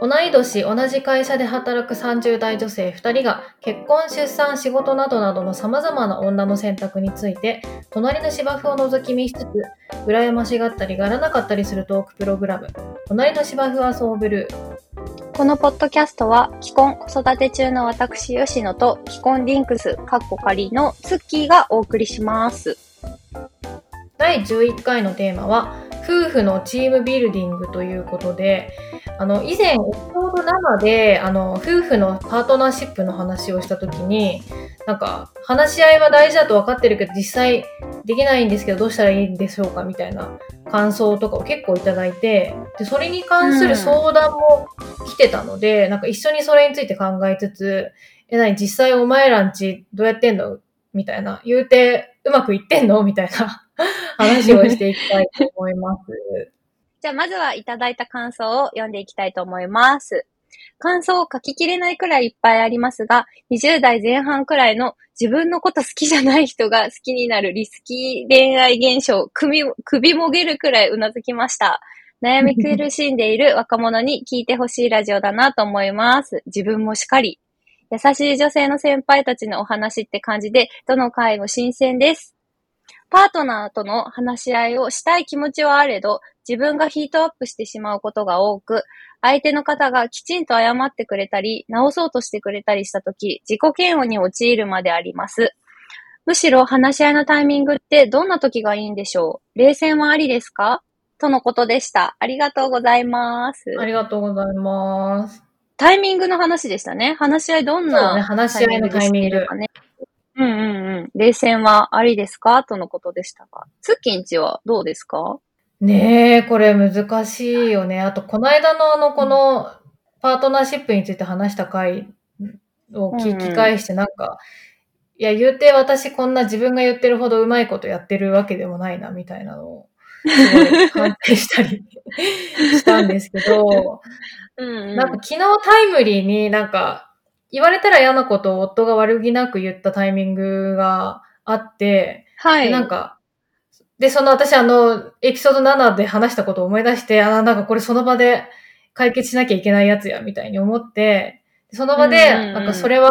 同い年同じ会社で働く30代女性2人が結婚出産仕事などなどのさまざまな女の選択について隣の芝生を覗き見しつつ羨ましがったりがらなかったりするトークプログラム「隣の芝生はそうブルー」このポッドキャストは、既婚子育て中の私、吉野と、既婚リンクス、カッコ仮のツッキーがお送りします。第11回のテーマは夫婦のチームビルディングということであの以前エピソード7であの夫婦のパートナーシップの話をした時になんか話し合いは大事だと分かってるけど実際できないんですけどどうしたらいいんでしょうかみたいな感想とかを結構いただいてでそれに関する相談も来てたので、なんか一緒にそれについて考えつつえ何実際お前らんちどうやってんの？みたいな。言うてうまくいってんの？みたいな 話をしていきたいと思います。じゃあ、まずはいただいた感想を読んでいきたいと思います。感想を書ききれないくらいいっぱいありますが、20代前半くらいの自分のこと好きじゃない人が好きになるリスキー恋愛現象、首首もげるくらいうなずきました。悩み苦しんでいる若者に聞いてほしいラジオだなと思います。自分もしかり。優しい女性の先輩たちのお話って感じで、どの回も新鮮です。パートナーとの話し合いをしたい気持ちはあれど、自分がヒートアップしてしまうことが多く、相手の方がきちんと謝ってくれたり、直そうとしてくれたりしたとき、自己嫌悪に陥るまであります。むしろ話し合いのタイミングってどんな時がいいんでしょう？冷戦はありですか？とのことでした。ありがとうございます。ありがとうございます。タイミングの話でしたね。話し合いどんそうねな話し合いのタイミングうんうんうん。冷戦はありですか？とのことでしたが。ツッキンチはどうですか？ねえ、これ難しいよね。あと、この間のあの、このパートナーシップについて話した回を聞き返して、なんか、いや、言うて私こんな自分が言ってるほどうまいことやってるわけでもないな、みたいなのを、すごい反省したり したんですけど、うん、なんか昨日タイムリーになんか、言われたら嫌なことを夫が悪気なく言ったタイミングがあって、はい。でなんか、で、その私あの、エピソード7で話したことを思い出して、あ、なんかこれその場で解決しなきゃいけないやつや、みたいに思って、その場で、なんかそれは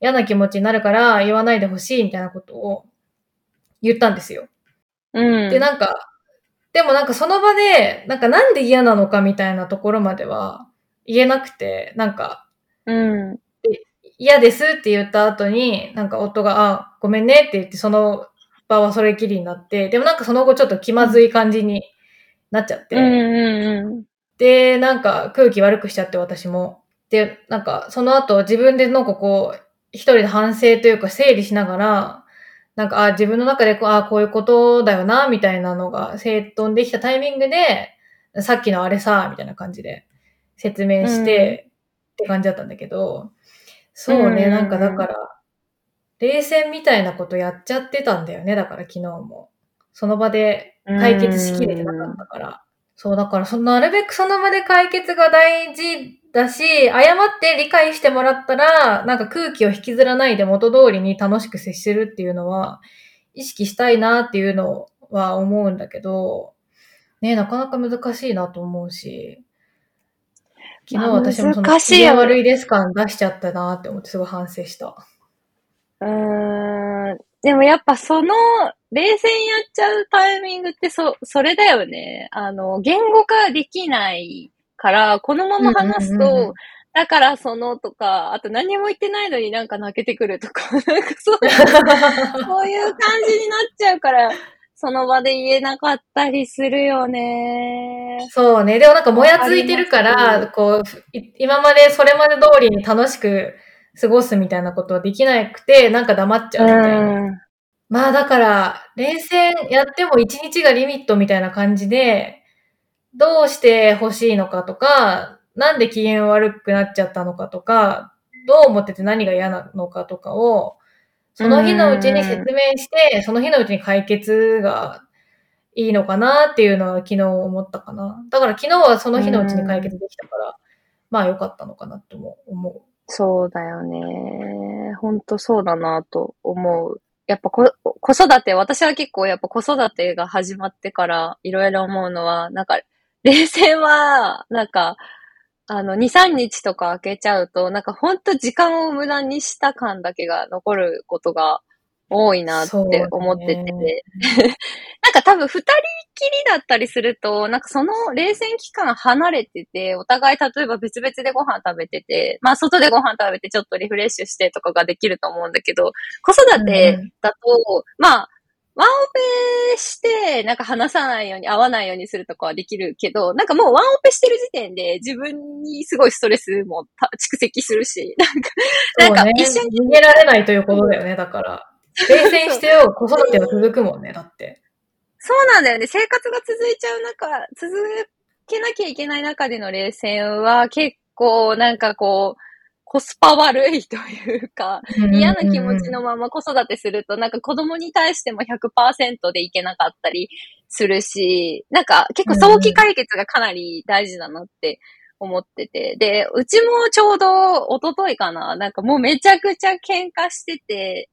嫌な気持ちになるから言わないでほしい、みたいなことを言ったんですよ。うん。で、なんか、でもなんかその場で、なんかなんで嫌なのかみたいなところまでは言えなくて、なんか、うん。嫌ですって言った後に、なんか夫が、あ、ごめんねって言って、その場はそれきりになって、でもなんかその後ちょっと気まずい感じになっちゃって、うんうんうん。で、なんか空気悪くしちゃって私も。で、なんかその後自分でなんかこう、一人で反省というか整理しながら、なんか、あ、自分の中でこう、あ、こういうことだよな、みたいなのが整頓できたタイミングで、さっきのあれさ、みたいな感じで説明して、って感じだったんだけど、そうね、うんなんかだから、冷戦みたいなことやっちゃってたんだよね、だから昨日も。その場で解決しきれてなかったから。そう、だからそのなるべくその場で解決が大事だし、謝って理解してもらったら、なんか空気を引きずらないで元通りに楽しく接するっていうのは、意識したいなっていうのは思うんだけど、ね、なかなか難しいなと思うし、昨日まあ私もその難しい悪いです感出しちゃったなって思ってすごい反省した。うーん。でもやっぱその、冷戦やっちゃうタイミングってそ、それだよね。あの、言語化できないから、このまま話すうんうんうんうんと、だからそのとか、あと何も言ってないのになんか泣けてくるとか、なんかそう、そういう感じになっちゃうから、その場で言えなかったりするよね。そうね。でもなんかもやついてるから、こう、い今までそれまで通りに楽しく過ごすみたいなことはできなくて、なんか黙っちゃうみたいな。うん。まあだから、連戦やっても1日がリミットみたいな感じで、どうして欲しいのかとか、なんで機嫌悪くなっちゃったのかとか、どう思ってて何が嫌なのかとかを、その日のうちに説明して、その日のうちに解決がいいのかなっていうのは昨日思ったかな。だから昨日はその日のうちに解決できたから、まあ良かったのかなとも思う。そうだよね。ほんとそうだなと思う。やっぱこ子育て、私は結構やっぱ子育てが始まってからいろいろ思うのは、なんか、冷戦は、なんか、あの、2、3日とか開けちゃうと、なんかほんと時間を無駄にした感だけが残ることが多いなって思ってて。ね、なんか多分二人きりだったりすると、なんかその冷戦期間離れてて、お互い例えば別々でご飯食べてて、まあ外でご飯食べてちょっとリフレッシュしてとかができると思うんだけど、子育てだと、うん、まあ、ワンオペして、なんか話さないように、合わないようにするとかはできるけど、なんかもうワンオペしてる時点で自分にすごいストレスも蓄積するし、なんか、なんか一緒に。逃げられないということだよね、だから。冷戦してよ、子育ては続くもんね、だって。そうなんだよね。生活が続いちゃう中、続けなきゃいけない中での冷戦は結構なんかこう、コスパ悪いというか、嫌な気持ちのまま子育てすると、なんか子供に対しても100%でいけなかったりするし、なんか結構早期解決がかなり大事だなって思ってて。で、うちもちょうど一昨日かな、なんかもうめちゃくちゃ喧嘩してて、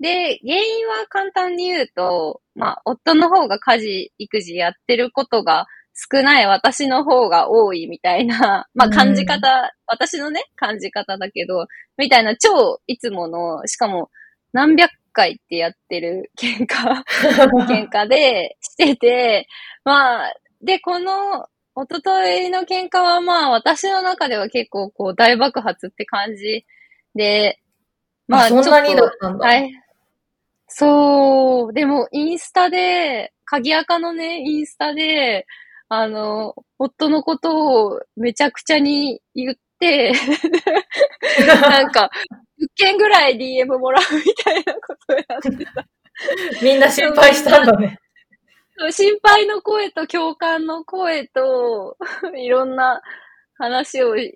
で、原因は簡単に言うと、まあ、夫の方が家事、育児やってることが少ない私の方が多いみたいな、まあ感じ方、うん、私のね、感じ方だけど、みたいな超いつもの、しかも何百回ってやってる喧嘩、喧嘩でしてて、まあ、で、この、おとといの喧嘩はまあ私の中では結構こう大爆発って感じで、まあそんなにだったんだ。はい。そう、でもインスタで、鍵垢のね、インスタで、あの、夫のことをめちゃくちゃに言って なんか、一件ぐらい DM もらうみたいなことをやってた。みんな心配したんだね。心配の声と共感の声と、いろんな話をい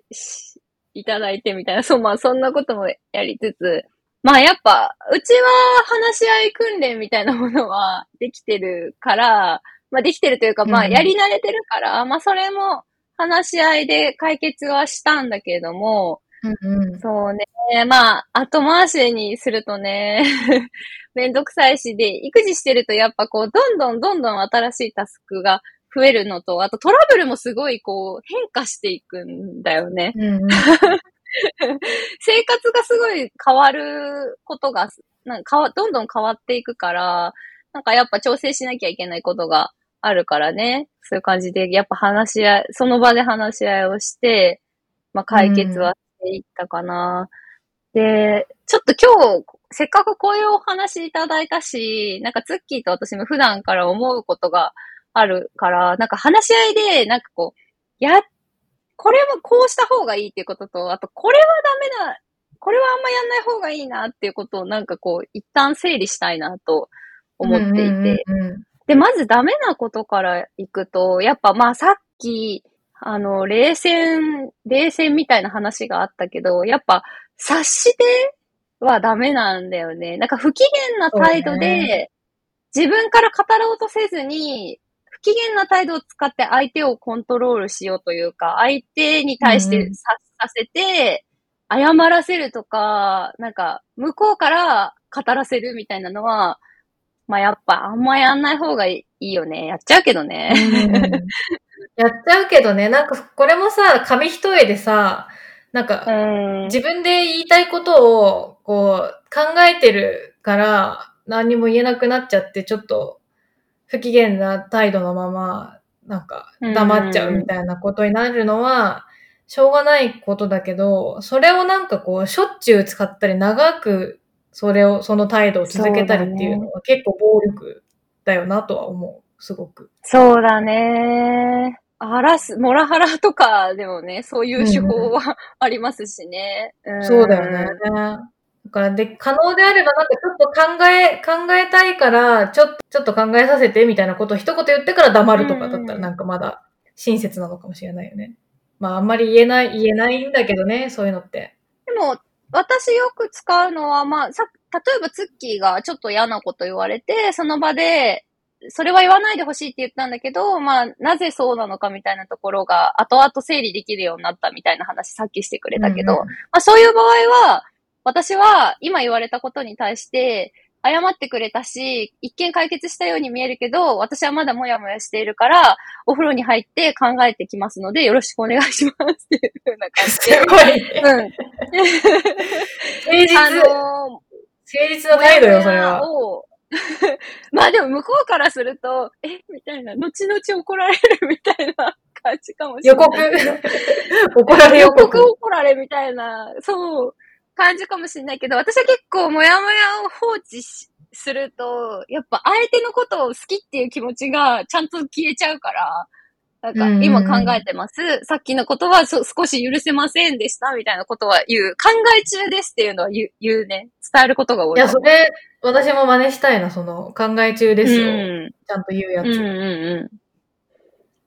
ただいてみたいな、そう、まあそんなこともやりつつ、まあやっぱ、うちは話し合い訓練みたいなものはできてるから、まあできてるというか、まあやり慣れてるから、うん、まあそれも話し合いで解決はしたんだけれども、うんうん、そうね。まあ、後回しにするとね、めんどくさいしで、育児してるとやっぱこう、どんどんどんどん新しいタスクが増えるのと、あとトラブルもすごいこう、変化していくんだよね。うんうん、生活がすごい変わることが、なんかどんどん変わっていくから、なんかやっぱ調整しなきゃいけないことがあるからね。そういう感じで、やっぱ話し合い、その場で話し合いをして、まあ解決はしていったかな。うん、で、ちょっと今日、せっかくこういうお話いただいたし、なんかツッキーと私も普段から思うことがあるから、なんか話し合いで、なんかこう、や、これはこうした方がいいっていうことと、あとこれはダメだ、これはあんまやんない方がいいなっていうことをなんかこう、一旦整理したいなと思っていて、うんうんうんうんで、まずダメなことからいくと、やっぱまあさっき、あの、冷戦、冷戦みたいな話があったけど、やっぱ察してはダメなんだよね。なんか不機嫌な態度で、自分から語ろうとせずに、不機嫌な態度を使って相手をコントロールしようというか、相手に対して察させて、謝らせるとか、なんか、向こうから語らせるみたいなのは、まあやっぱあんまやんない方がいいよね。やっちゃうけどね。やっちゃうけどね。なんかこれもさ、紙一重でさ、なんか、自分で言いたいことをこう考えてるから何も言えなくなっちゃって、ちょっと不機嫌な態度のまま、なんか黙っちゃうみたいなことになるのは、しょうがないことだけど、それをなんかこう、しょっちゅう使ったり長くそれを、その態度を続けたりっていうのは結構暴力だよなとは思う。すごく。そうだね。あらす、モラハラとかでもね、そういう手法はありますしね。うん、そうだよね。だからで、可能であればなんかちょっと考え、考えたいから、ちょっと、ちょっと考えさせてみたいなことを一言言ってから黙るとかだったらなんかまだ親切なのかもしれないよね。まああんまり言えない、言えないんだけどね、そういうのって。でも、私よく使うのは、まあ、さ、例えばツッキーがちょっと嫌なこと言われて、その場で、それは言わないでほしいって言ったんだけど、まあ、なぜそうなのかみたいなところが、後々整理できるようになったみたいな話さっきしてくれたけど、うんうん、まあそういう場合は、私は今言われたことに対して、謝ってくれたし、一見解決したように見えるけど、私はまだもやもやしているから、お風呂に入って考えてきますので、よろしくお願いしますっていう風な感じで。すごい。うん。誠実。あのー、誠実な態度よ、それは。まあでも向こうからすると、えみたいな、後々怒られるみたいな感じかもしれない。予告 怒られ予告。予告怒られみたいな、そう、感じかもしれないけど、私は結構もやもやを放置すると、やっぱ相手のことを好きっていう気持ちがちゃんと消えちゃうから、なんか、今考えてます。さっきのことは少し許せませんでしたみたいなことは言う。考え中ですっていうのは言う言うね。伝えることが多い。いや、それ、私も真似したいな、その、考え中ですよ。うん、ちゃんと言うやつ。うんうんうん。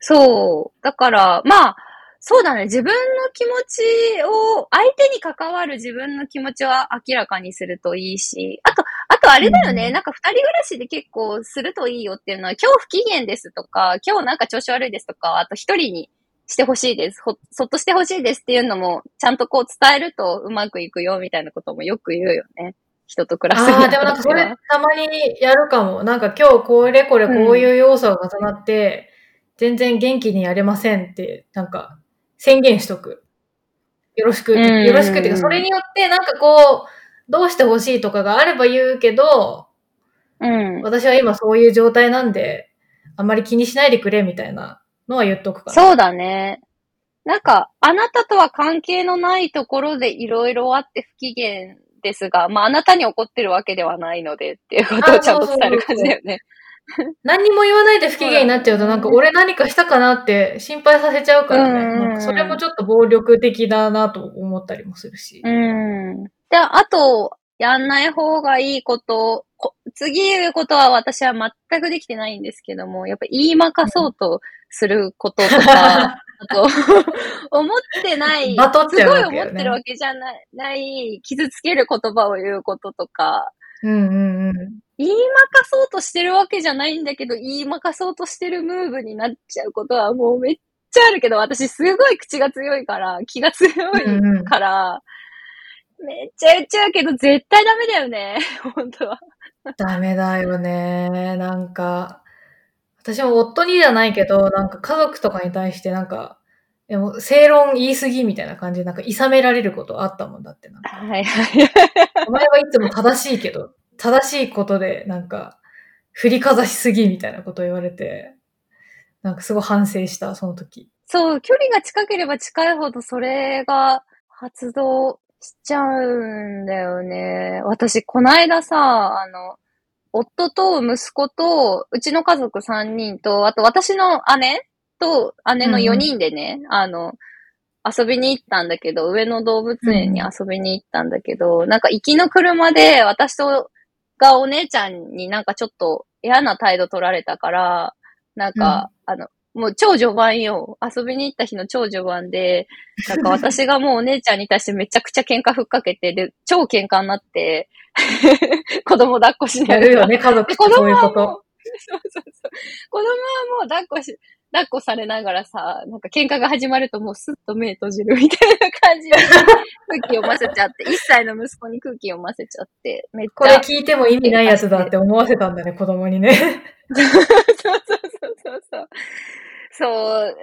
そう。だから、まあ、そうだね。自分の気持ちを、相手に関わる自分の気持ちは明らかにするといいし、あと、あとあれだよね。うん、なんか二人暮らしで結構するといいよっていうのは、今日不機嫌ですとか、今日なんか調子悪いですとか、あと一人にしてほしいです。ほ、そっとしてほしいですっていうのも、ちゃんとこう伝えるとうまくいくよみたいなこともよく言うよね。人と暮らす。ああ、でもなんかそれたまにやるかも。なんか今日これこれこういう要素が重なって、うん、全然元気にやれませんって、なんか宣言しとく。よろしく、よろしくっていうか、それによってなんかこう、どうしてほしいとかがあれば言うけど、うん。私は今そういう状態なんで、あんまり気にしないでくれみたいなのは言っとくから。そうだね。なんか、あなたとは関係のないところでいろいろあって不機嫌ですが、まあ、あなたに怒ってるわけではないのでっていうことをちゃんと伝える感じだよね。何にも言わないで不機嫌になっちゃうと、なんか俺何かしたかなって心配させちゃうからね。なんかそれもちょっと暴力的だなと思ったりもするし。うん。で、あと、やんない方がいいこと、こ次言うことは私は全くできてないんですけども、やっぱ言いまかそうとすることとか、あと、思ってない、すごい思ってるわけじゃない、ない傷つける言葉を言うこととか、うんうんうん。言いまかそうとしてるわけじゃないんだけど、言いまかそうとしてるムーブになっちゃうことはもうめっちゃあるけど、私すごい口が強いから、気が強いから、うんうん、めっちゃ言っちゃうけど、絶対ダメだよね。本当は。ダメだよね。なんか、私も夫にじゃないけど、なんか家族とかに対してなんか、でも正論言い過ぎみたいな感じで、なんか、諌められることあったもんだってなはいはい。お前はいつも正しいけど、正しいことで、なんか、振りかざしすぎみたいなことを言われて、なんかすごい反省した、その時。そう、距離が近ければ近いほどそれが発動しちゃうんだよね。私、こないださ、あの、夫と息子と、うちの家族3人と、あと私の姉と姉の4人でね、うん、あの、遊びに行ったんだけど、上野動物園に遊びに行ったんだけど、うん、なんか行きの車で私とがお姉ちゃんになんかちょっと嫌な態度取られたから、なんか、うん、あの、もう超序盤よ。遊びに行った日の超序盤で、なんか私がもうお姉ちゃんに対してめちゃくちゃ喧嘩ふっかけて、で、超喧嘩になって、子供抱っこしないやるよね、家族ってそういうこと。そうそうそう。子供はもう抱っこし、抱っこされながらさ、なんか喧嘩が始まるともうスッと目閉じるみたいな感じで 空気読ませちゃって、1歳の息子に空気読ませちゃって、めっちゃ。これ聞いても意味ないやつだって思わせたんだね、子供にね。そうそうそうそう。そ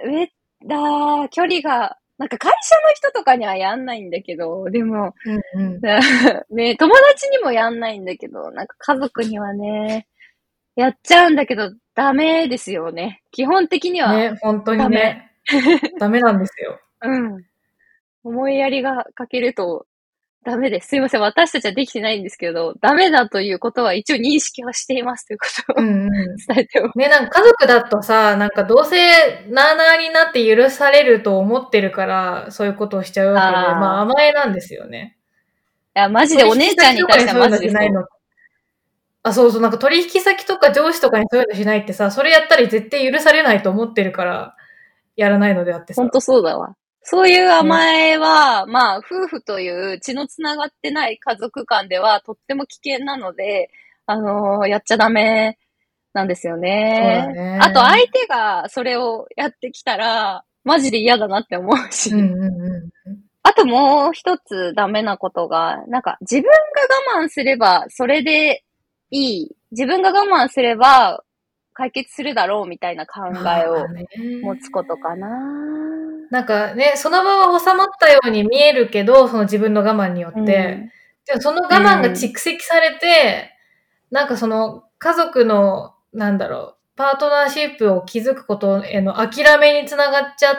う、めっだ、距離が、なんか会社の人とかにはやんないんだけど、でも、うんうん、ね、友達にもやんないんだけど、なんか家族にはね、やっちゃうんだけど、ダメですよね。基本的には。ね、本当にね。ダメなんですよ。うん。思いやりがかけるとダメです。すいません。私たちはできてないんですけど、ダメだということは一応認識はしていますということを、うん、伝えておく。ね、なんか家族だとさ、なんかどうせなーなーになって許されると思ってるから、そういうことをしちゃうわけで、あまあ甘えなんですよね。いや、マジでお姉ちゃんに対してはマジで。あ、そうそう、なんか取引先とか上司とかにそういうのしないってさ、それやったら絶対許されないと思ってるから、やらないのであってさ。ほんとそうだわ。そういう甘えは、ね、まあ、夫婦という血のつながってない家族間ではとっても危険なので、あのー、やっちゃダメなんですよね。ねあと、相手がそれをやってきたら、マジで嫌だなって思うし。うんうんうんあともう一つダメなことが、なんか自分が我慢すればそれでいい、自分が我慢すれば解決するだろうみたいな考えを持つことかな。なんかね、その場は収まったように見えるけど、その自分の我慢によって、うん、でもその我慢が蓄積されて、うん、なんかその家族の、なんだろう、パートナーシップを築くことへの諦めにつながっちゃっ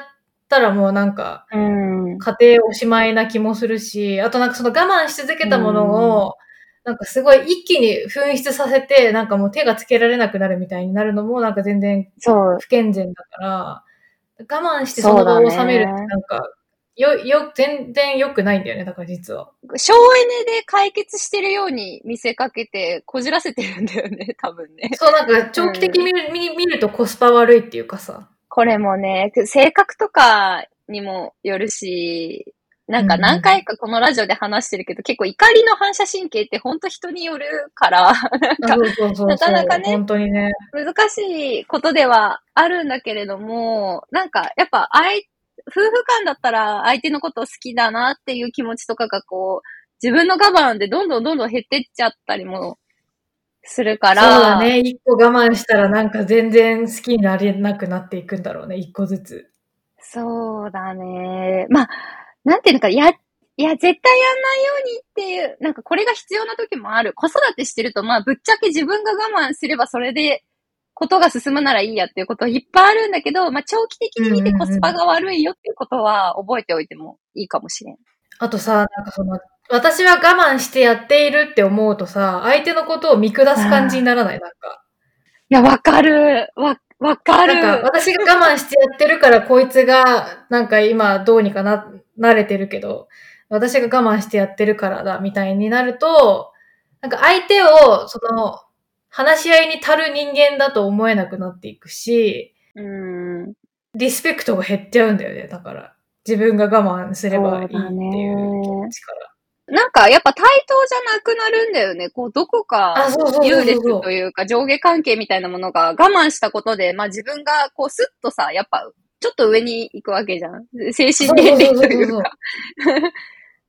たらもうなんか、家庭おしまいな気もするし、あとなんかその我慢し続けたものを、なんかすごい一気に紛失させて、なんかもう手がつけられなくなるみたいになるのもなんか全然不健全だから、我慢してその場を収めるってなんか、よ、よ、全然良くないんだよね、だから実は。省エネで解決してるように見せかけて、こじらせてるんだよね、多分ね。そう、なんか長期的に見るうん、見るとコスパ悪いっていうかさ。これもね、性格とかにもよるし、なんか何回かこのラジオで話してるけど、うん、結構怒りの反射神経って本当人によるから、なかなかね、本当にね、難しいことではあるんだけれども、なんかやっぱ愛、夫婦間だったら相手のことを好きだなっていう気持ちとかがこう、自分の我慢でどんどんどんどん減ってっちゃったりもするから。そうだね。一個我慢したらなんか全然好きになれなくなっていくんだろうね。一個ずつ。そうだね。まあ、なんていうのか、や、いや、絶対やんないようにっていう、なんかこれが必要な時もある。子育てしてると、まあ、ぶっちゃけ自分が我慢すればそれで、ことが進むならいいやっていうこといっぱいあるんだけど、まあ、長期的に見てコスパが悪いよっていうことは覚えておいてもいいかもしれん。あとさ、なんかその、私は我慢してやっているって思うとさ、相手のことを見下す感じにならない？なんか。いや、わかる。わ、わかる。なんか、私が我慢してやってるから、こいつが、なんか今、どうにかな、慣れてるけど、私が我慢してやってるからだ、みたいになると、なんか相手を、その、話し合いに足る人間だと思えなくなっていくし、うん。リスペクトが減っちゃうんだよね、だから。自分が我慢すればいいっていう気持ち。なんか、やっぱ対等じゃなくなるんだよね。こう、どこか、優劣というか、上下関係みたいなものが我慢したことで、まあ自分が、こう、スッとさ、やっぱ、ちょっと上に行くわけじゃん。精神年齢というか。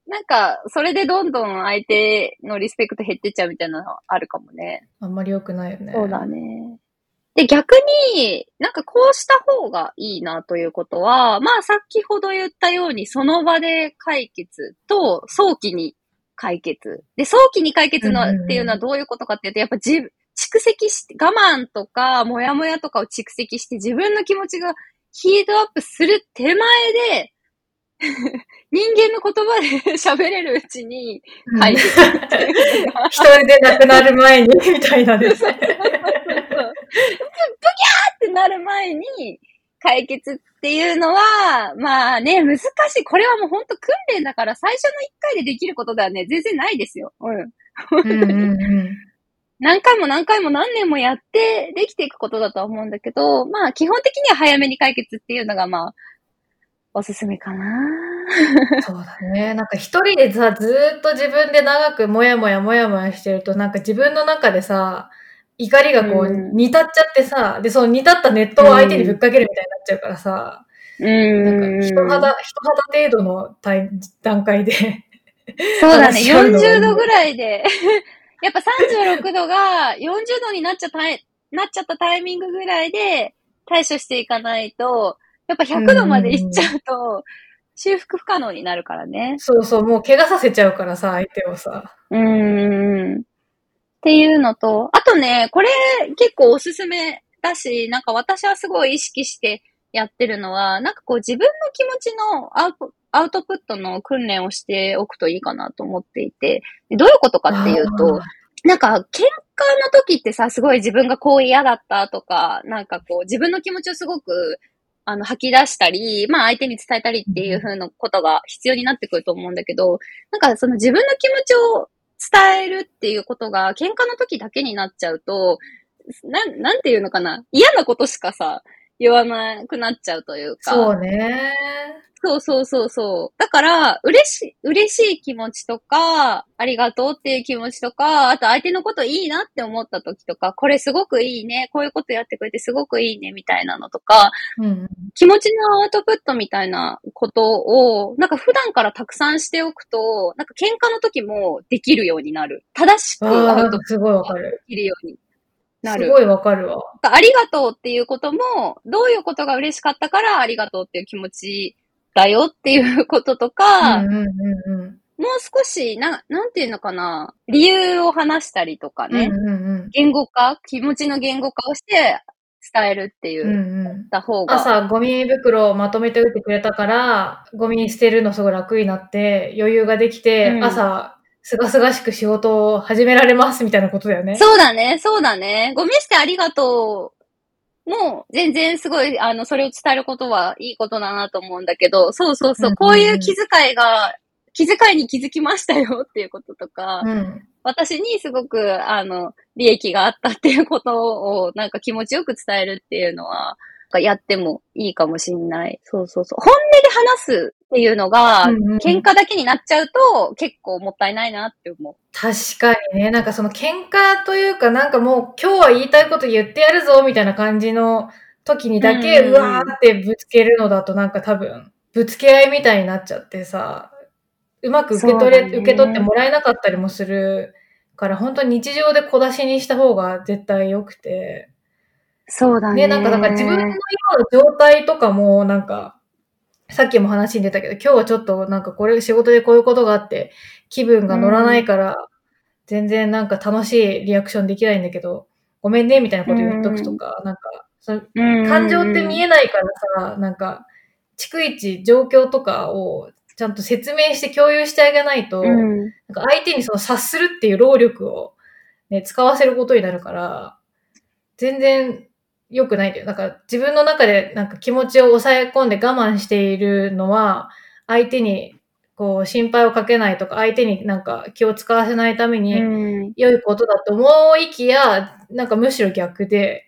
なんか、それでどんどん相手のリスペクト減ってっちゃうみたいなのあるかもね。あんまり良くないよね。そうだね。で、逆に、なんかこうした方がいいなということは、まあ先ほど言ったように、その場で解決と早期に解決。で、早期に解決のっていうのはどういうことかっていうと、やっぱ自蓄積して、我慢とか、もやもやとかを蓄積して自分の気持ちがヒートアップする手前で、人間の言葉で 喋れるうちに解決。一 人で亡くなる前に、みたいなですね。ャーってなる前に解決っていうのは、まあね、難しい。これはもう本当訓練だから最初の一回でできることではね、全然ないですよ。うん。うんうんうん 何回も何回も何年もやってできていくことだとは思うんだけど、まあ基本的には早めに解決っていうのがまあ、おすすめかな。そうだね。なんか一人でさ、ずっと自分で長くもやもやもやもやしてると、なんか自分の中でさ、怒りがこう、煮立っちゃってさ、で、その煮立ったネットを相手にぶっかけるみたいになっちゃうからさ、うん。なんか人肌、人肌程度の段階でそうだね。40度ぐらいで やっぱ36度が40度になっちゃった、なっちゃったタイミングぐらいで対処していかないと、やっぱ100度までいっちゃうと、修復不可能になるからね。そうそう、もう怪我させちゃうからさ、相手をさ。うーん。っていうのと、あとね、これ結構おすすめだし、なんか私はすごい意識してやってるのは、なんかこう自分の気持ちのアウトアウトプットの訓練をしておくといいかなと思っていて、どういうことかっていうと、なんか、喧嘩の時ってさ、すごい自分がこう嫌だったとか、なんかこう、自分の気持ちをすごく、あの、吐き出したり、まあ相手に伝えたりっていう風なことが必要になってくると思うんだけど、なんかその自分の気持ちを伝えるっていうことが喧嘩の時だけになっちゃうと、なん、なんていうのかな嫌なことしかさ、言わなくなっちゃうというか。そうね。そうそうそうそう。だから、嬉しい、嬉しい気持ちとか、ありがとうっていう気持ちとか、あと相手のこといいなって思った時とか、これすごくいいね、こういうことやってくれてすごくいいね、みたいなのとか、うんうん。気持ちのアウトプットみたいなことを、なんか普段からたくさんしておくと、なんか喧嘩の時もできるようになる。正しくアウトプッ。トできるようになる。すごいわかるわ。ありがとうっていうことも、どういうことが嬉しかったからありがとうっていう気持ちだよっていうこととか、うんうんうんうん。もう少し、な、なんていうのかな、理由を話したりとかね、うんうんうん。言語化、気持ちの言語化をして伝えるっていうう、んうん。た方が。朝、ゴミ袋をまとめておいてくれたから、ゴミ捨てるのすごい楽になって、余裕ができて、うん朝、すがすがしく仕事を始められますみたいなことだよね。そうだね、そうだね。ゴミ捨てありがとう。もう、全然すごい、あの、それを伝えることはいいことだなと思うんだけど、そうそうそう、うんうんうんこういう気遣いが、気遣いに気づきましたよっていうこととか、うん。私にすごく、あの、利益があったっていうことを、なんか気持ちよく伝えるっていうのは、かやってもいいかもしんない。そうそうそう。本音で話すっていうのが、うんうんうん喧嘩だけになっちゃうと、結構もったいないなって思う。確かにね、なんかその喧嘩というか、なんかもう今日は言いたいこと言ってやるぞみたいな感じの時にだけ、うんうんううんわーってぶつけるのだとなんか多分、ぶつけ合いみたいになっちゃってさ、うまく受け取れ、ね受け取ってもらえなかったりもするから、本当に日常で小出しにした方が絶対良くて。そうだね。ね、なんか、なんか自分の今の状態とかも、なんか、さっきも話に出たけど、今日はちょっとなんかこれ仕事でこういうことがあって、気分が乗らないから、全然なんか楽しいリアクションできないんだけど、ごめんね、みたいなこと言っとくとか、なんか、そのうん感情って見えないからさ、なんか、逐一状況とかをちゃんと説明して共有してあげないと、うん。なんか相手にその察するっていう労力を、ね、使わせることになるから、全然良くないんだよ。なんか自分の中でなんか気持ちを抑え込んで我慢しているのは、相手にこう心配をかけないとか、相手になんか気を使わせないためにうん良いことだと思いきや、なんかむしろ逆で、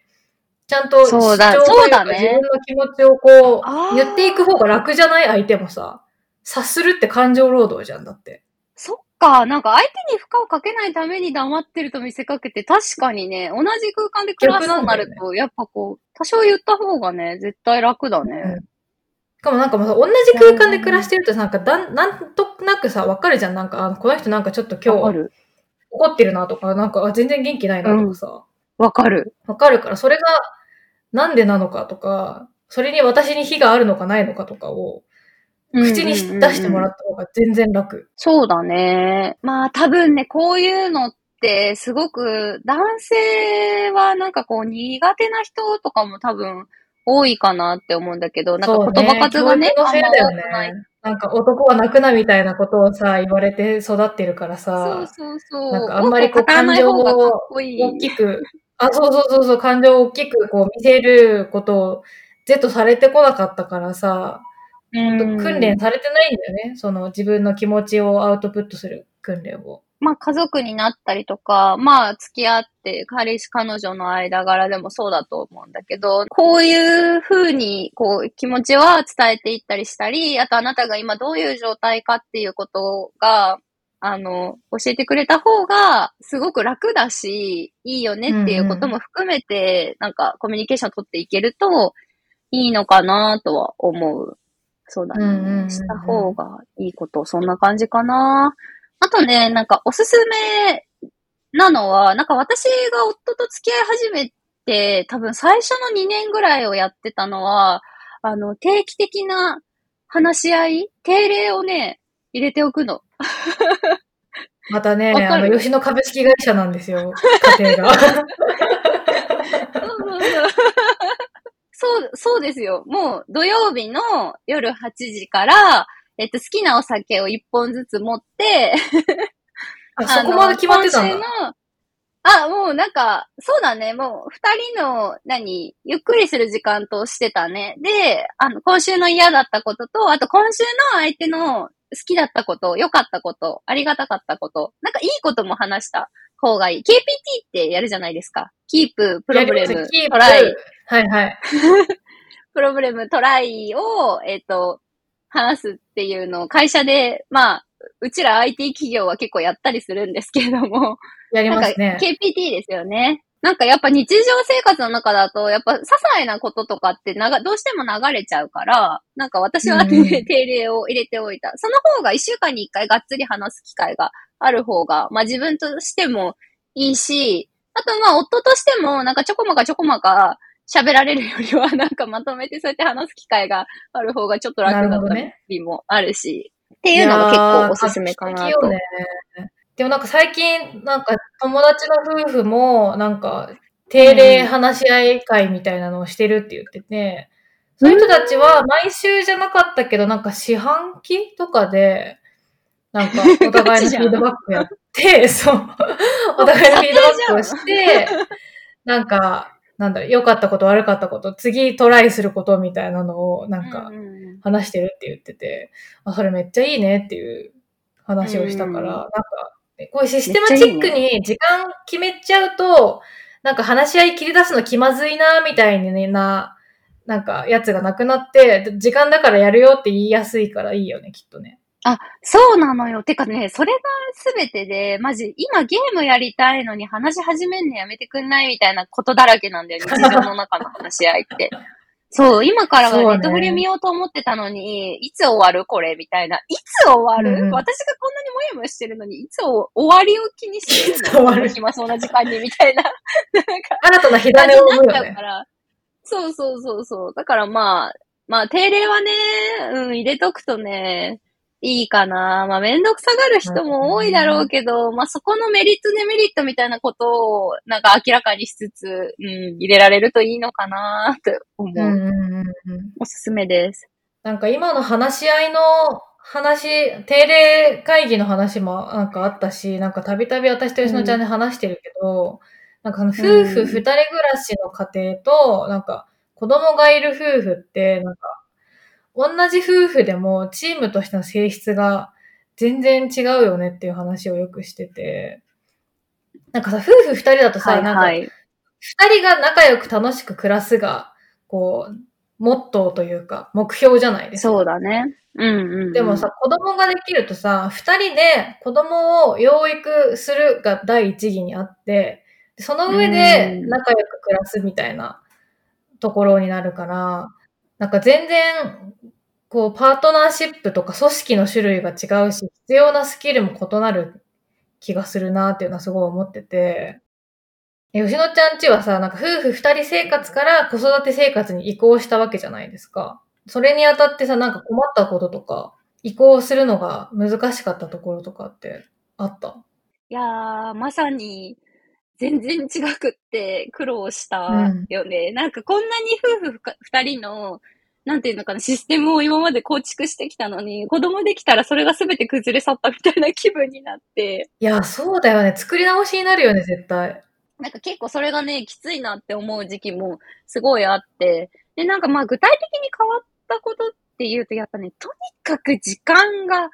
ちゃんと主そうだ張というかそうだね自分の気持ちをこう言っていく方が楽じゃない相手もさ。察するって感情労働じゃんだって。そっか、なんか相手に負荷をかけないために黙ってると見せかけて、確かにね、同じ空間で暮らすとなると、やっぱこう、多少言った方がね、絶対楽だね。しかもなんかもうさ同じ空間で暮らしてるとなんかだん、なんとなくさ、わかるじゃん。なんか、あのこの人なんかちょっと今日。怒ってるなとか、なんかあ全然元気ないなとかさ、わかる。わ、かるから、それがなんでなのかとか、それに私に非があるのかないのかとかを、口に出してもらった方が全然楽。そうだね。まあ多分ね、こういうのってすごく男性はなんかこう苦手な人とかも多分多いかなって思うんだけど、なんか言葉数がね、教育のせいだよあんま多くない。ね。なんか男は泣くなみたいなことをさ、言われて育ってるからそうさ、そうそう。なんかあんまりこう多く語らない方がかっこいい。大きく、あ、そうそうそうそう、感情を大きくこう見せることを、是とされてこなかったからさ、うん訓練されてないんだよね。その自分の気持ちをアウトプットする訓練を。まあ家族になったりとか、まあ付き合って彼氏彼女の間柄でもそうだと思うんだけど、こういう風にこう気持ちは伝えていったりしたり、あとあなたが今どういう状態かっていうことが、あの、教えてくれた方がすごく楽だし、いいよねっていうことも含めて、なんかコミュニケーションを取っていけるといいのかなとは思う。そうだね。うんうんうんうんした方がいいこと、そんな感じかな。あとね、なんかおすすめなのは、なんか私が夫と付き合い始めて、多分最初の2年ぐらいをやってたのは、あの、定期的な話し合い？定例をね、入れておくの。またね、あの、吉野株式会社なんですよ、家庭が。そう、そうですよ。もう土曜日の夜8時から、えっと、好きなお酒を1本ずつ持って、あ、そこまで決まってたんだ。あ、もうなんか、そうだね。もう、二人の、何、ゆっくりする時間としてたね。で、あの、今週の嫌だったことと、あと今週の相手の好きだったこと、良かったこと、ありがたかったこと、なんかいいことも話した方がいい。KPT ってやるじゃないですか。 Keep、Problem、Try、はいはい。Problem、Try を、えっ、と、話すっていうのを会社で、まあ、うちら IT 企業は結構やったりするんですけれども、やりますね。KPT ですよね。なんかやっぱ日常生活の中だと、やっぱ些細なこととかってなが、どうしても流れちゃうから、なんか私は、ね、うん、定例を入れておいた。その方が一週間に一回がっつり話す機会がある方が、まあ自分としてもいいし、あとまあ夫としても、なんかちょこまかちょこまか喋られるよりは、なんかまとめてそうやって話す機会がある方がちょっと楽だったりもあるし、るね、っていうのが結構おすすめかなと。でもなんか最近、なんか友達の夫婦も、なんか定例話し合い会みたいなのをしてるって言ってて、うん、そういう人たちは毎週じゃなかったけど、なんか四半期とかで、なんか お互いのフィードバックやって、そう、お互いのフィードバックをして、なんか、なんだろ、良かったこと悪かったこと、次トライすることみたいなのをなんか話してるって言ってて、あ、それめっちゃいいねっていう話をしたから、なんかこういうシステマチックに時間決めちゃうと、なんか話し合い切り出すの気まずいな、みたいにな、なんかやつがなくなって、時間だからやるよって言いやすいからいいよね、きっとね。あ、そうなのよ。てかね、それが全てで、マジ、今ゲームやりたいのに話し始めんのやめてくんないみたいなことだらけなんだよ、日常の中の話し合いって。そう、今からはネットフリ見ようと思ってたのに、ね、いつ終わるこれみたいな。いつ終わる、うん、私がこんなにもやもやしてるのに、いつ終わりを気にしてるの？終わる？暇そうな時間にみたいな。なんか新たな火種を生むよね。そうそうそうそう。だからまあ、まあ定例はね、うん、入れとくとね、いいかな。まあ、めんどくさがる人も多いだろうけど、まあ、そこのメリット、デメリットみたいなことを、なんか明らかにしつつ、うん、入れられるといいのかなって思う。うんうんうん、おすすめです。なんか今の話し合いの話、定例会議の話もなんかあったし、なんかたびたび私と吉野ちゃんで話してるけど、うん、なんかあの夫婦二人暮らしの家庭と、なんか子供がいる夫婦って、なんか同じ夫婦でもチームとしての性質が全然違うよねっていう話をよくしてて、なんかさ、夫婦二人だとさ、はいはい、なんか、二人が仲良く楽しく暮らすが、こう、モットーというか、目標じゃないですか。そうだね。うんうん、うん、でもさ、子供ができるとさ、二人で子供を養育するが第一義にあって、その上で仲良く暮らすみたいなところになるから、なんか全然、こう、パートナーシップとか組織の種類が違うし、必要なスキルも異なる気がするなっていうのはすごい思ってて、吉野ちゃんちはさ、なんか夫婦二人生活から子育て生活に移行したわけじゃないですか。それにあたってさ、なんか困ったこととか、移行するのが難しかったところとかってあった？いやー、まさに、全然違くって苦労したよね。うん、なんかこんなに夫婦二人のなんていうのかな、システムを今まで構築してきたのに、子供できたらそれが全て崩れ去ったみたいな気分になって。いや、そうだよね。作り直しになるよね、絶対。なんか結構それがね、きついなって思う時期もすごいあって、で、なんかまあ具体的に変わったことっていうと、やっぱね、とにかく時間が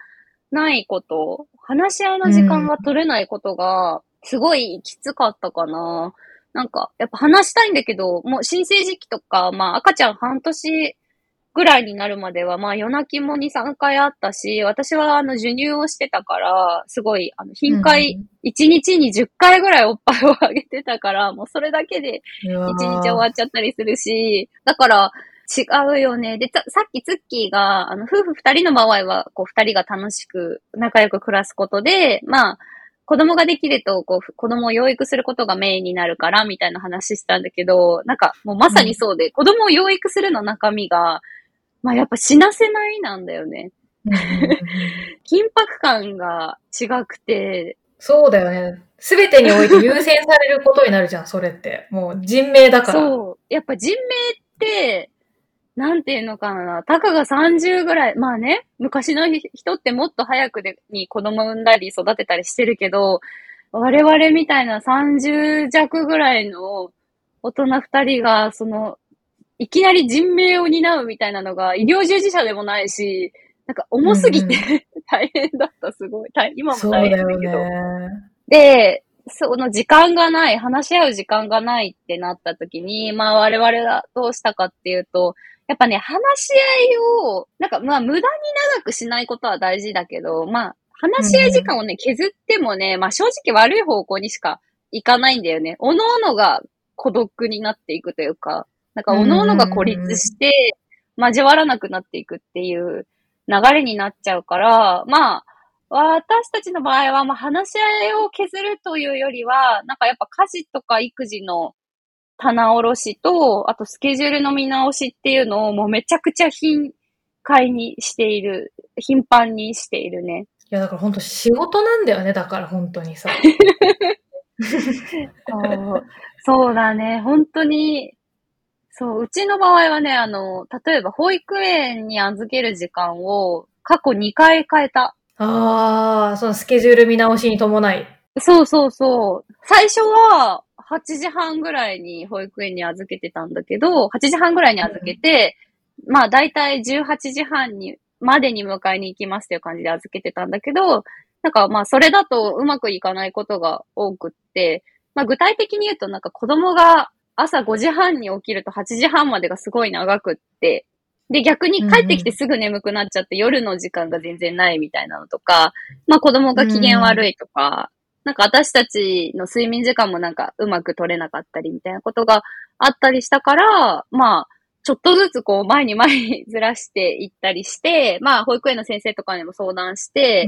ないこと、話し合いの時間が取れないことが、すごいきつかったかな。うん、なんか、やっぱ話したいんだけど、もう新生児期とか、まあ赤ちゃん半年ぐらいになるまでは、まあ夜泣きも2、3回あったし、私はあの授乳をしてたから、すごい、あの、頻回、1日に10回ぐらいおっぱいをあげてたから、もうそれだけで1日終わっちゃったりするし、だから違うよね。で、さっきツッキーが、あの、夫婦2人の場合は、こう2人が楽しく仲良く暮らすことで、まあ、子供ができると、こう、子供を養育することがメインになるから、みたいな話したんだけど、なんか、もうまさにそうで、うん、子供を養育するの中身が、まあやっぱ死なせないなんだよね。緊迫感が違くて。そうだよね。すべてにおいて優先されることになるじゃん、それって。もう人命だから。そう。やっぱ人命って、なんていうのかな。たかが30ぐらい。まあね、昔の人ってもっと早くでに子供産んだり育てたりしてるけど、我々みたいな30弱ぐらいの大人2人が、その、いきなり人命を担うみたいなのが医療従事者でもないし、なんか重すぎて、うん、大変だった、すごい。今も大変だけど。で、その時間がない、話し合う時間がないってなった時に、まあ我々がどうしたかっていうと、やっぱね、話し合いを、なんかまあ無駄に長くしないことは大事だけど、まあ話し合い時間をね、削ってもね、まあ正直悪い方向にしかいかないんだよね。おのおのが孤独になっていくというか、なんかおのおのが孤立して交わらなくなっていくっていう流れになっちゃうから、まあ、私たちの場合は、まあ、話し合いを削るというよりは、なんかやっぱ家事とか育児の棚卸しと、あとスケジュールの見直しっていうのをもうめちゃくちゃ頻回にしている、頻繁にしているね。いや、だから本当仕事なんだよね、だから本当にさ。そうそうだね、本当に。そう、うちの場合はね、あの、例えば保育園に預ける時間を過去2回変えた。ああ、そのスケジュール見直しに伴い。そうそうそう。最初は8時半ぐらいに保育園に預けてたんだけど、8時半ぐらいに預けて、うん、まあ大体18時半に、までに迎えに行きますっていう感じで預けてたんだけど、なんかまあそれだとうまくいかないことが多くって、まあ具体的に言うとなんか子供が朝5時半に起きると8時半までがすごい長くって、で、逆に帰ってきてすぐ眠くなっちゃって、夜の時間が全然ないみたいなのとか、まあ子供が機嫌悪いとか、なんか私たちの睡眠時間もなんかうまく取れなかったりみたいなことがあったりしたから、まあ、ちょっとずつこう前に前にずらしていったりして、まあ保育園の先生とかにも相談して、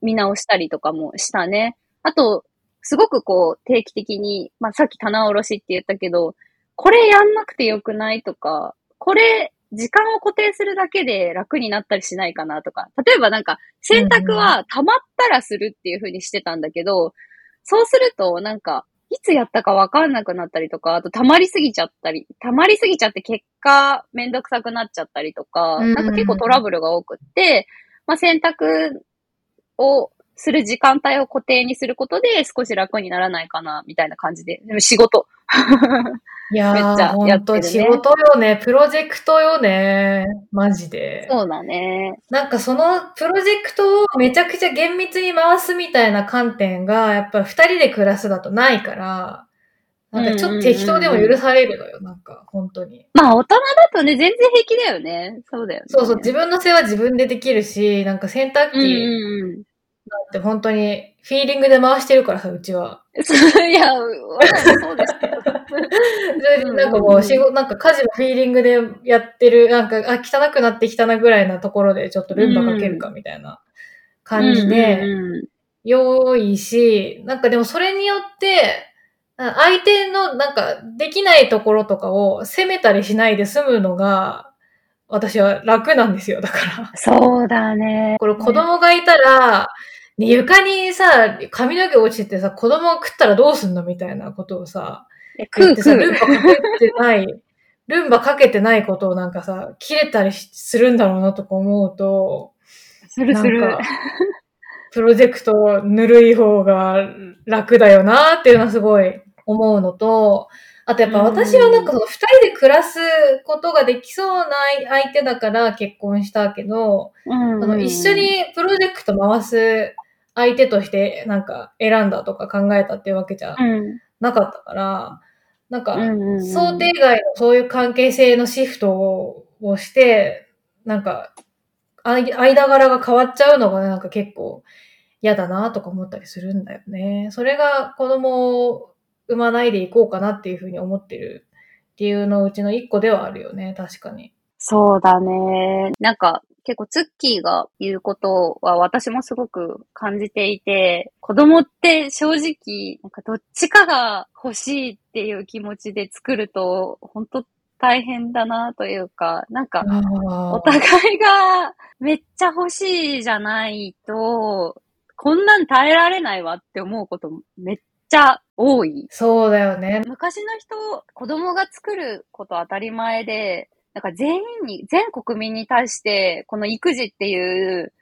見直したりとかもしたね。あと、すごくこう定期的に、まあさっき棚卸しって言ったけど、これやんなくてよくないとか、これ時間を固定するだけで楽になったりしないかなとか。例えばなんか、洗濯は溜まったらするっていう風にしてたんだけど、そうするとなんか、いつやったかわかんなくなったりとか、あと溜まりすぎちゃったり、溜まりすぎちゃって結果めんどくさくなっちゃったりとか、なんか結構トラブルが多くって、まあ洗濯をする時間帯を固定にすることで少し楽にならないかな、みたいな感じで。でも仕事。いやー、めっちゃやってる、ね、仕事よね。プロジェクトよね。マジで。そうだね。なんかそのプロジェクトをめちゃくちゃ厳密に回すみたいな観点が、やっぱ二人で暮らすだとないから、なんかちょっと適当でも許されるのよ、なんか、本当に。まあ、大人だとね、全然平気だよね。そうだよね。そうそう、自分の世話自分でできるし、なんか洗濯機、なんて本当にフィーリングで回してるからさ、うちは。いや、そうですけど。なんかもう仕事、なんか家事もフィーリングでやってる、なんか、あ、汚くなってきたなぐらいなところでちょっとルンバかけるかみたいな感じで、良いし、なんかでもそれによって、相手のなんかできないところとかを責めたりしないで済むのが、私は楽なんですよ、だから。そうだね。これ子供がいたら、ね、床にさ、髪の毛落ちてさ、子供食ったらどうすんのみたいなことをさ、言ってさ、ルンバかけてない、ルンバかけてないことをなんかさ、切れたりするんだろうなとか思うと、するする。プロジェクトぬるい方が楽だよなっていうのはすごい思うのと、あとやっぱ私はなんかその二人で暮らすことができそうな相手だから結婚したけど、あの一緒にプロジェクト回す相手としてなんか選んだとか考えたっていうわけじゃなかったから、なんか想定外のそういう関係性のシフトをして、なんか間柄が変わっちゃうのがなんか結構嫌だなとか思ったりするんだよね。それが子供を産まないでいこうかなっていうふうに思ってる理由のうちの一個ではあるよね、確かに。そうだね。なんか、結構ツッキーが言うことは私もすごく感じていて、子供って正直、なんかどっちかが欲しいっていう気持ちで作ると、本当大変だなというか、なんか、お互いがめっちゃ欲しいじゃないと、こんなん耐えられないわって思うことめっちゃ多い。そうだよね。昔の人、子供が作ること当たり前で、なんか全員に、全国民に対して、この育児っていう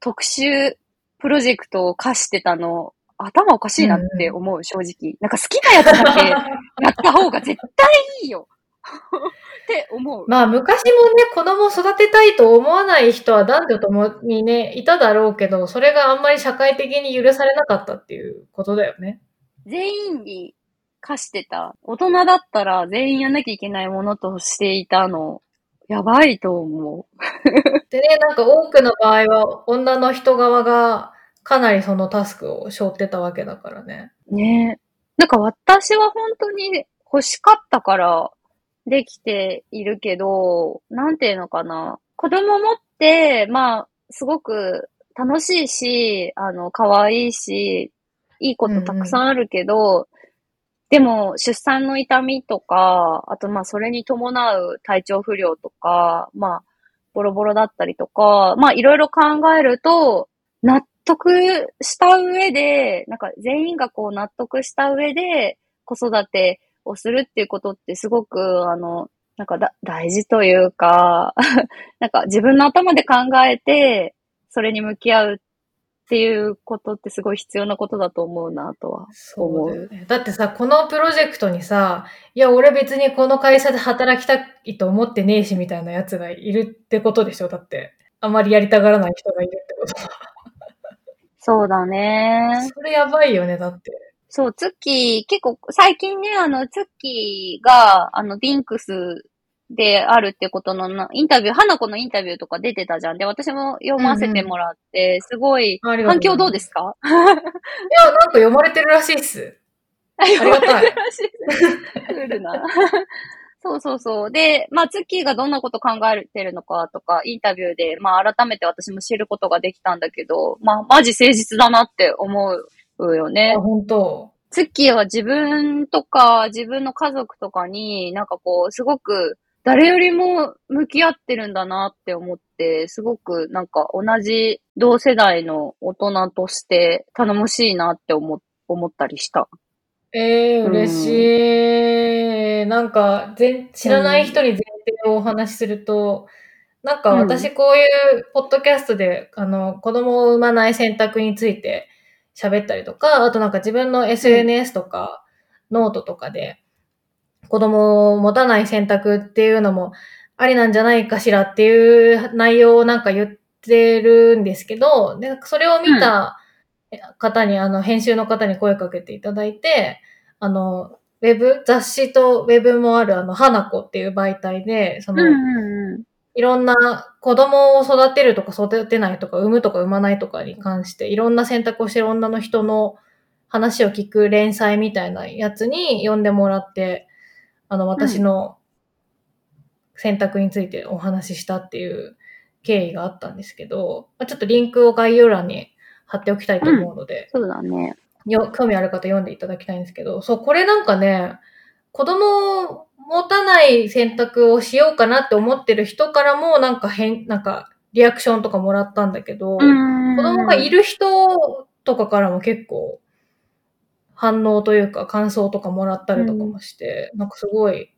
特殊プロジェクトを課してたの、頭おかしいなって思う、正直。なんか好きなやつだけ やった方が絶対いいよ。って思う。まあ昔もね、子供を育てたいと思わない人は男女ともにね、いただろうけど、それがあんまり社会的に許されなかったっていうことだよね。全員に課してた。大人だったら全員やんなきゃいけないものとしていたのやばいと思う。でね、なんか多くの場合は女の人側がかなりそのタスクを背負ってたわけだからね。ねなんか私は本当に欲しかったからできているけど、なんていうのかな。子供持って、まあ、すごく楽しいし、あの、可愛いし、いいことたくさんあるけど、うんうん、でも、出産の痛みとか、あと、まあ、それに伴う体調不良とか、まあ、ボロボロだったりとか、まあ、いろいろ考えると、納得した上で、なんか全員がこう納得した上で子育てをするっていうことってすごく、あの、なんかだ大事というか なんか自分の頭で考えて、それに向き合うっていうことってすごい必要なことだと思うなとは思う。そうだね。だってさ、このプロジェクトにさ、いや、俺別にこの会社で働きたいと思ってねえしみたいなやつがいるってことでしょ？だって。あんまりやりたがらない人がいるってことそうだね。それやばいよね、だって。そう、ツッキー、結構、最近ね、あの、ツッキーが、あの、ビンクスであるってことのインタビュー、花子のインタビューとか出てたじゃん。で、私も読ませてもらって、すごい、反響どうですか？いや、なんか読まれてるらしいっす。ありがたい。クールな。そうそうそう。で、まあ、ツッキーがどんなこと考えてるのかとか、インタビューで、まあ、改めて私も知ることができたんだけど、まあ、マジ誠実だなって思うよね。本当ツッキーは自分とか、自分の家族とかに、なんかこう、すごく、誰よりも向き合ってるんだなって思って、すごくなんか同じ同世代の大人として頼もしいなって思思ったりした。ええー、嬉しい。うん、なんか、全、知らない人に前提をお話しすると、うん、なんか私こういうポッドキャストで、あの、子供を産まない選択について喋ったりとか、あとなんか自分の SNS とか、ノートとかで、子供を持たない選択っていうのもありなんじゃないかしらっていう内容をなんか言ってるんですけど、で、それを見た、方に、あの、編集の方に声かけていただいて、あの、ウェブ、雑誌とウェブもある、あの、花子っていう媒体で、その、いろんな子供を育てるとか育てないとか、産むとか産まないとかに関して、いろんな選択をしてる女の人の話を聞く連載みたいなやつに読んでもらって、あの、私の選択についてお話ししたっていう経緯があったんですけど、ちょっとリンクを概要欄に貼っておきたいと思うので、うん、そうだね。よ、興味ある方読んでいただきたいんですけど、そう、これなんかね、子供を持たない選択をしようかなって思ってる人からも、なんか変、なんか、リアクションとかもらったんだけど、子供がいる人とかからも結構、反応というか感想とかもらったりとかもして、うん、なんかすごい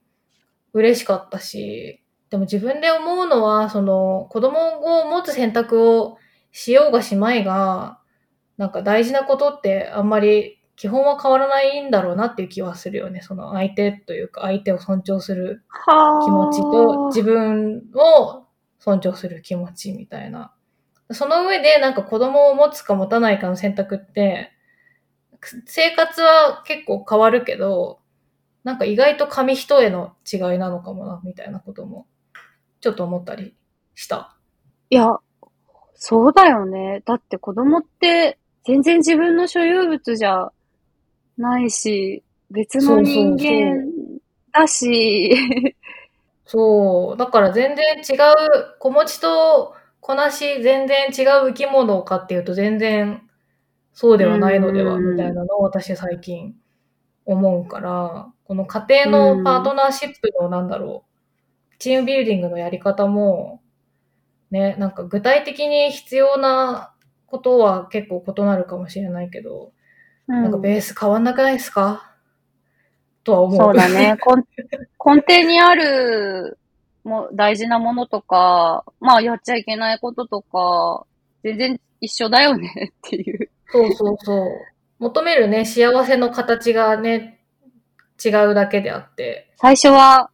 嬉しかったし、でも自分で思うのは、その子供を持つ選択をしようがしまいが、なんか大事なことってあんまり基本は変わらないんだろうなっていう気はするよね。その相手というか相手を尊重する気持ちと自分を尊重する気持ちみたいな。その上でなんか子供を持つか持たないかの選択って、生活は結構変わるけど、なんか意外と紙一重の違いなのかもな、みたいなことも、ちょっと思ったりした。いや、そうだよね。だって子供って全然自分の所有物じゃないし、別の人間だし。そうだから全然違う、子持ちとこなし全然違う生き物かっていうと全然そうではないのでは、みたいなのを私最近思うから、この家庭のパートナーシップのなんだろう、チームビルディングのやり方も、ね、なんか具体的に必要なことは結構異なるかもしれないけど、うん、なんかベース変わんなくないですか？とは思う。そうだね。根底にあるも大事なものとか、まあやっちゃいけないこととか、全然一緒だよねっていう。そうそうそう。求めるね、幸せの形がね、違うだけであって。最初は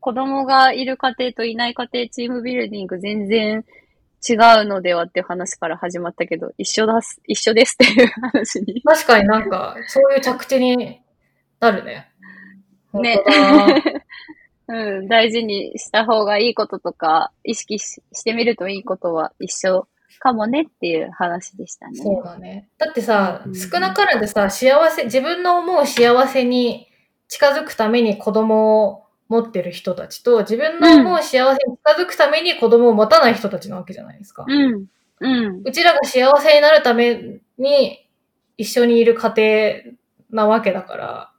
子供がいる家庭といない家庭チームビルディング全然違うのではっていう話から始まったけど、一緒だす、一緒ですっていう話に。確かになんか、そういう着地になるね。ね。うん、大事にした方がいいこととか、意識ししてみるといいことは一緒かもねっていう話でしたね。そうだね。だってさ、うん少なからずさ、幸せ、自分の思う幸せに近づくために子供を持ってる人たちと、自分の思う幸せに近づくために子供を持たない人たちなわけじゃないですか。うん。うん。うちらが幸せになるために一緒にいる家庭なわけだから、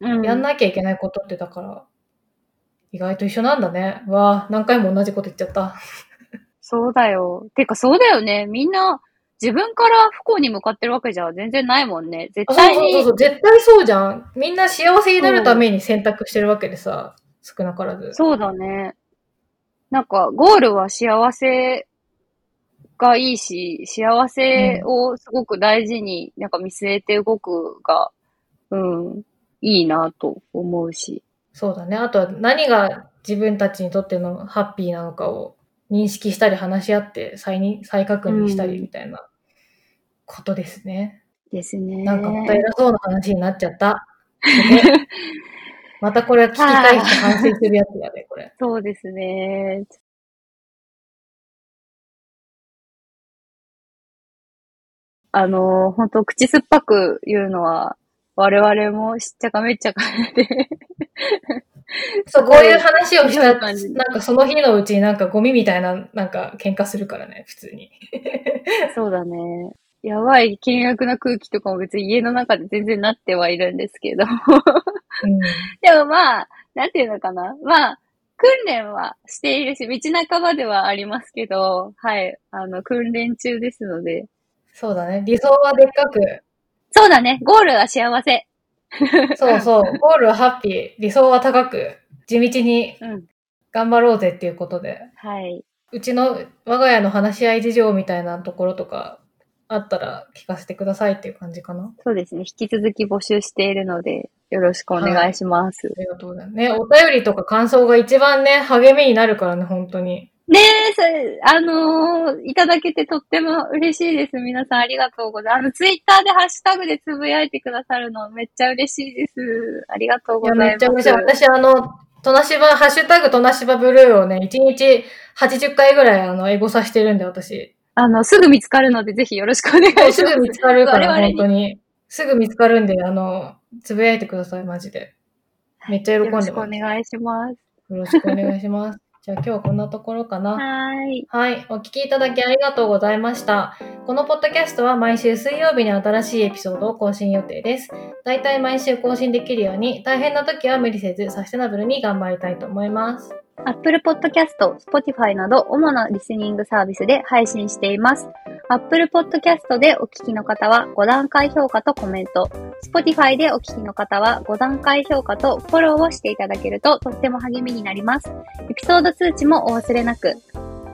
うん。やんなきゃいけないことってだから、意外と一緒なんだね。わあ、何回も同じこと言っちゃった。そうだよ。てかそうだよね。みんな自分から不幸に向かってるわけじゃ全然ないもんね。絶対に。そうそうそう、絶対そうじゃん。みんな幸せになるために選択してるわけでさ、少なからず。そうだね。なんか、ゴールは幸せがいいし、幸せをすごく大事になんか見据えて動くが、うん、いいなと思うし。そうだね。あとは何が自分たちにとってのハッピーなのかを認識したり話し合って再に再確認したりみたいなことですね。ですね。なんかまた偉そうな話になっちゃった。で またこれは聞き返して反省するやつだね、これ。そうですね。あの、本当口酸っぱく言うのは、我々もしっちゃかめっちゃかで、そう、こういう話をした、い感じなんかその日のうちになんかゴミみたいな、なんか喧嘩するからね、普通に。そうだね。やばい、険悪な空気とかも別に家の中で全然なってはいるんですけど。うん。でもまあ、なんていうのかな。まあ、訓練はしているし、道半ばではありますけど、はい、あの、訓練中ですので。そうだね。理想はでっかく、そうだね、ゴールは幸せ。そうそう、ゴールはハッピー、理想は高く、地道にうん。頑張ろうぜっていうことで、はい。うちの我が家の話し合い事情みたいなところとかあったら聞かせてくださいっていう感じかな。そうですね、引き続き募集しているので、よろしくお願いします。ありがとうございます。ね、お便りとか感想が一番ね、励みになるからね、本当に。ねえ、それ、あのーいただけてとっても嬉しいです。皆さんありがとうございます。あの、ツイッターでハッシュタグでつぶやいてくださるのめっちゃ嬉しいです。ありがとうございます。めっちゃ嬉しい。私、あの、トナシバ、ハッシュタグトナシバブルーをね、1日80回ぐらい、あの、エゴさしてるんで、私。あの、すぐ見つかるので、ぜひよろしくお願いします。すぐ見つかるから、本当に。すぐ見つかるんで、あの、つぶやいてください、マジで。めっちゃ喜んでます。よろしくお願いします。よろしくお願いします。じゃあ今日はこんなところかな。はーい。はい。お聞きいただきありがとうございました。このポッドキャストは毎週水曜日に新しいエピソードを更新予定です。だいたい毎週更新できるように、大変な時は無理せず、サステナブルに頑張りたいと思います。Apple Podcast、Spotify など主なリスニングサービスで配信しています。Apple Podcast でお聞きの方は5段階評価とコメント、Spotify でお聞きの方は5段階評価とフォローをしていただけるととっても励みになります。エピソード通知もお忘れなく。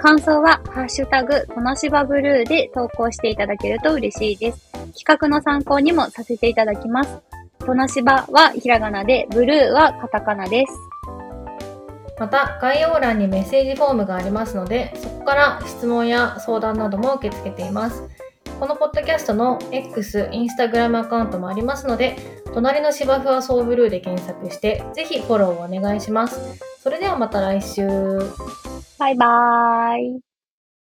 感想は、ハッシュタグ、となしばブルーで投稿していただけると嬉しいです。企画の参考にもさせていただきます。となしばはひらがなで、ブルーはカタカナです。また、概要欄にメッセージフォームがありますので、そこから質問や相談なども受け付けています。このポッドキャストの X、Instagram アカウントもありますので、隣の芝生はソーブルーで検索して、ぜひフォローをお願いします。それではまた来週。バイバーイ。